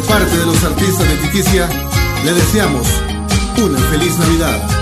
De parte de los artistas de Titicia, le deseamos una feliz Navidad.